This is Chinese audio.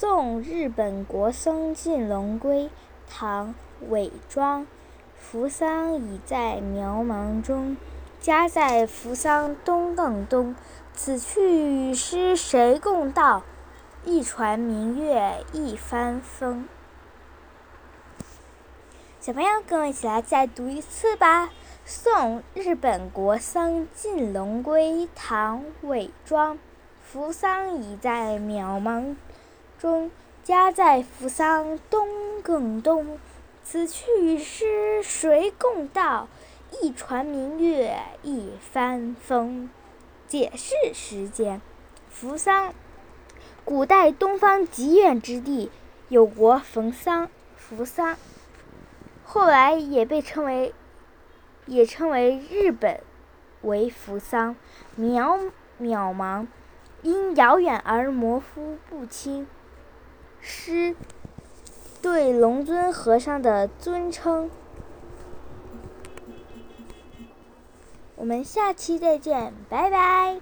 送日本国僧进龙归，唐·韦庄。扶桑已在苗茫中，家在扶桑东更东。此去与诗谁共到？一船明月一帆风。小朋友，跟我一起来再读一次吧。送日本国僧进龙归，唐·韦庄。扶桑已在苗茫中，家在扶桑东更东。此去与诗谁共道？一船明月一帆风。解释时间：扶桑，古代东方极远之地，有国扶桑，扶桑。后来也被称为，也称为日本为扶桑。渺渺茫，因遥远而模糊不清。师对龙尊和尚的尊称。我们下期再见，拜拜。